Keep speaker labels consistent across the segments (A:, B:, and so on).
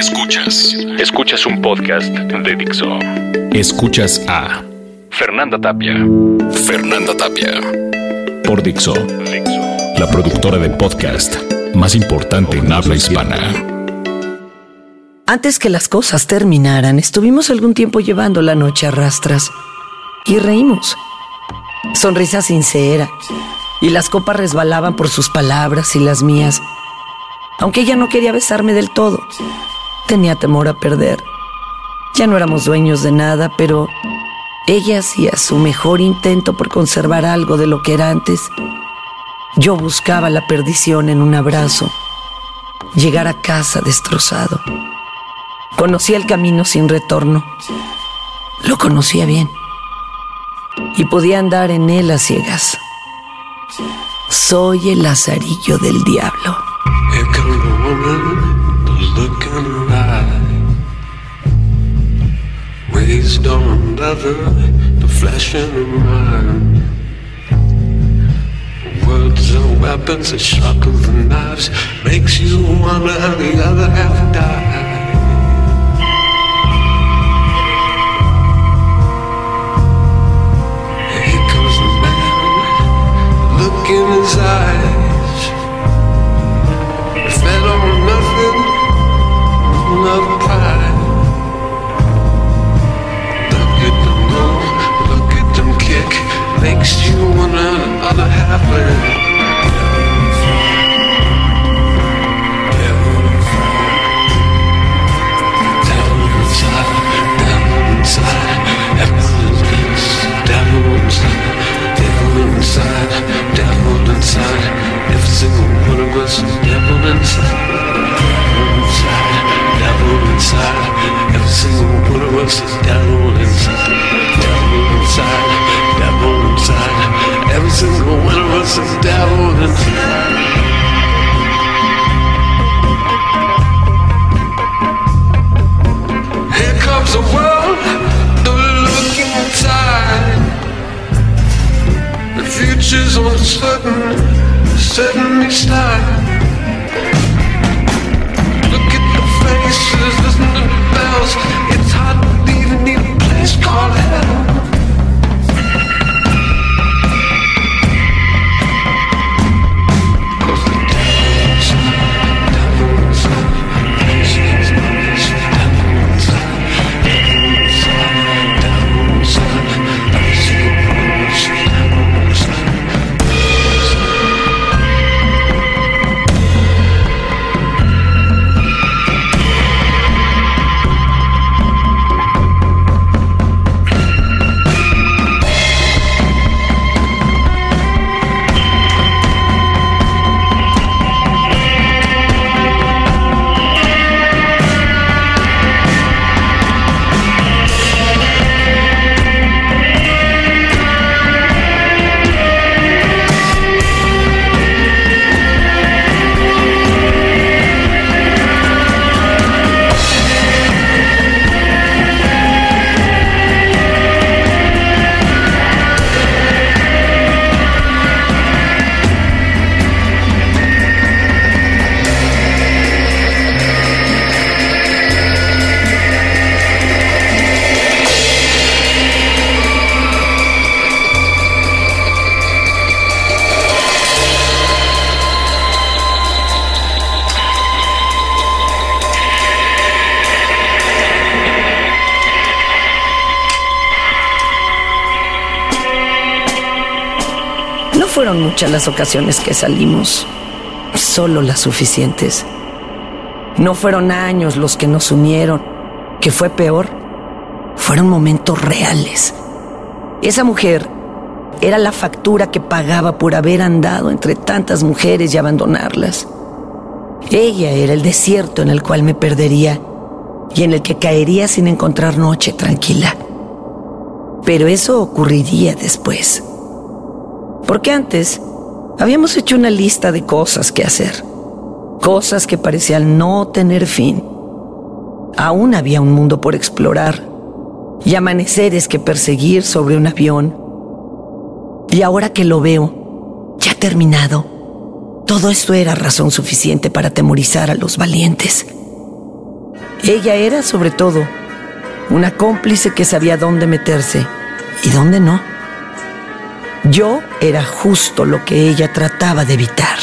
A: Escuchas. Escuchas un podcast de Dixo. Escuchas a Fernanda Tapia. Fernanda Tapia. Por Dixo. La productora de podcast más importante en habla hispana.
B: Antes que las cosas terminaran, estuvimos algún tiempo llevando la noche a rastras y reímos. Sonrisa sincera, y las copas resbalaban por sus palabras y las mías. Aunque ella no quería besarme del todo, tenía temor a perder. Ya no éramos dueños de nada, pero ella hacía su mejor intento por conservar algo de lo que era antes. Yo buscaba la perdición en un abrazo, llegar a casa destrozado. Conocía el camino sin retorno. Lo conocía bien. Y podía andar en él a ciegas. Soy el lazarillo del diablo.
C: On leather, the flesh in her mind. Words are weapons as sharp as the knives. Makes you wonder how the other half died. Here comes the man, look in his eyes. Of is devil inside, devil inside, devil inside. Every single one of us is devil inside. Here comes a world, the looking inside. The future's uncertain, setting me
B: fueron muchas las ocasiones que salimos, solo las suficientes. No fueron años los que nos unieron, que fue peor. Fueron momentos reales. Esa mujer era la factura que pagaba por haber andado entre tantas mujeres y abandonarlas. Ella era el desierto en el cual me perdería y en el que caería sin encontrar noche tranquila. Pero eso ocurriría después. Porque antes habíamos hecho una lista de cosas que hacer, cosas que parecían no tener fin. Aún había un mundo por explorar y amaneceres que perseguir sobre un avión. Y ahora que lo veo, ya terminado, todo esto era razón suficiente para atemorizar a los valientes. Ella era, sobre todo, una cómplice que sabía dónde meterse y dónde no. Yo era justo lo que ella trataba de evitar.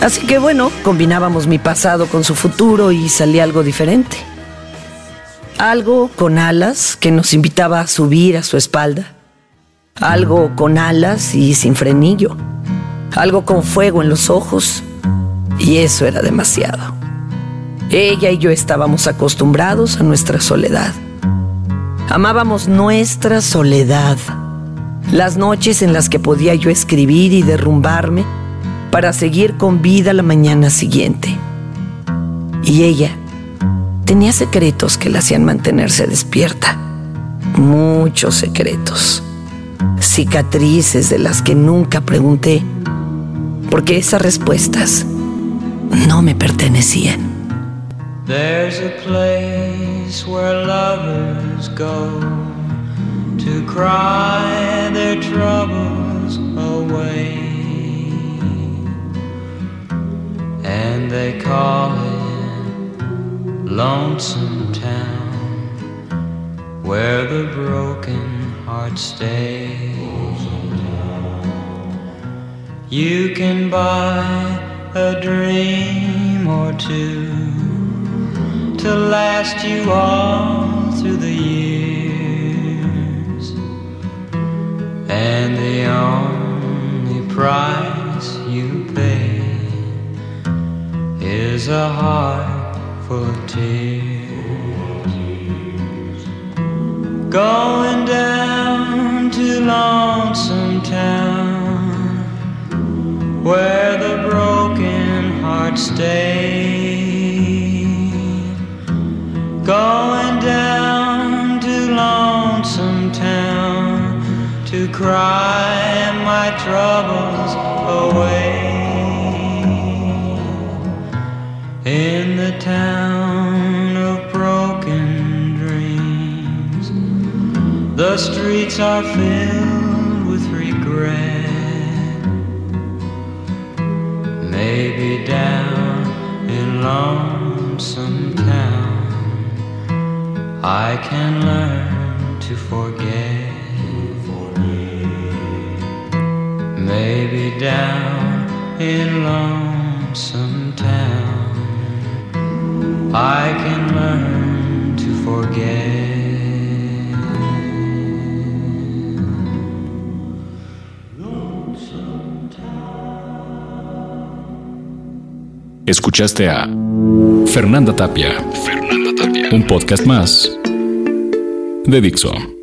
B: Así que bueno, combinábamos mi pasado con su futuro y salía algo diferente. Algo con alas que nos invitaba a subir a su espalda. Algo con alas y sin frenillo. Algo con fuego en los ojos. Y eso era demasiado. Ella y yo estábamos acostumbrados a nuestra soledad. Amábamos nuestra soledad. Las noches en las que podía yo escribir y derrumbarme para seguir con vida la mañana siguiente. Y ella tenía secretos que la hacían mantenerse despierta. Muchos secretos. Cicatrices de las que nunca pregunté, porque esas respuestas no me pertenecían.
D: There's a place where lovers go to cry their troubles away. and they call it Lonesome Town, where the broken heart stays. You can buy a dream or two to last you all through the years, and the only price you pay is a heart full of tears. Going down Lonesome Town where the broken heart stay. Going down to Lonesome Town to cry my troubles away. In the town of broken dreams, the streets are filled I can learn to forget. Maybe down in Lonesome Town, I can learn to forget.
A: Escuchaste a Fernanda Tapia. Un podcast más de Dixo.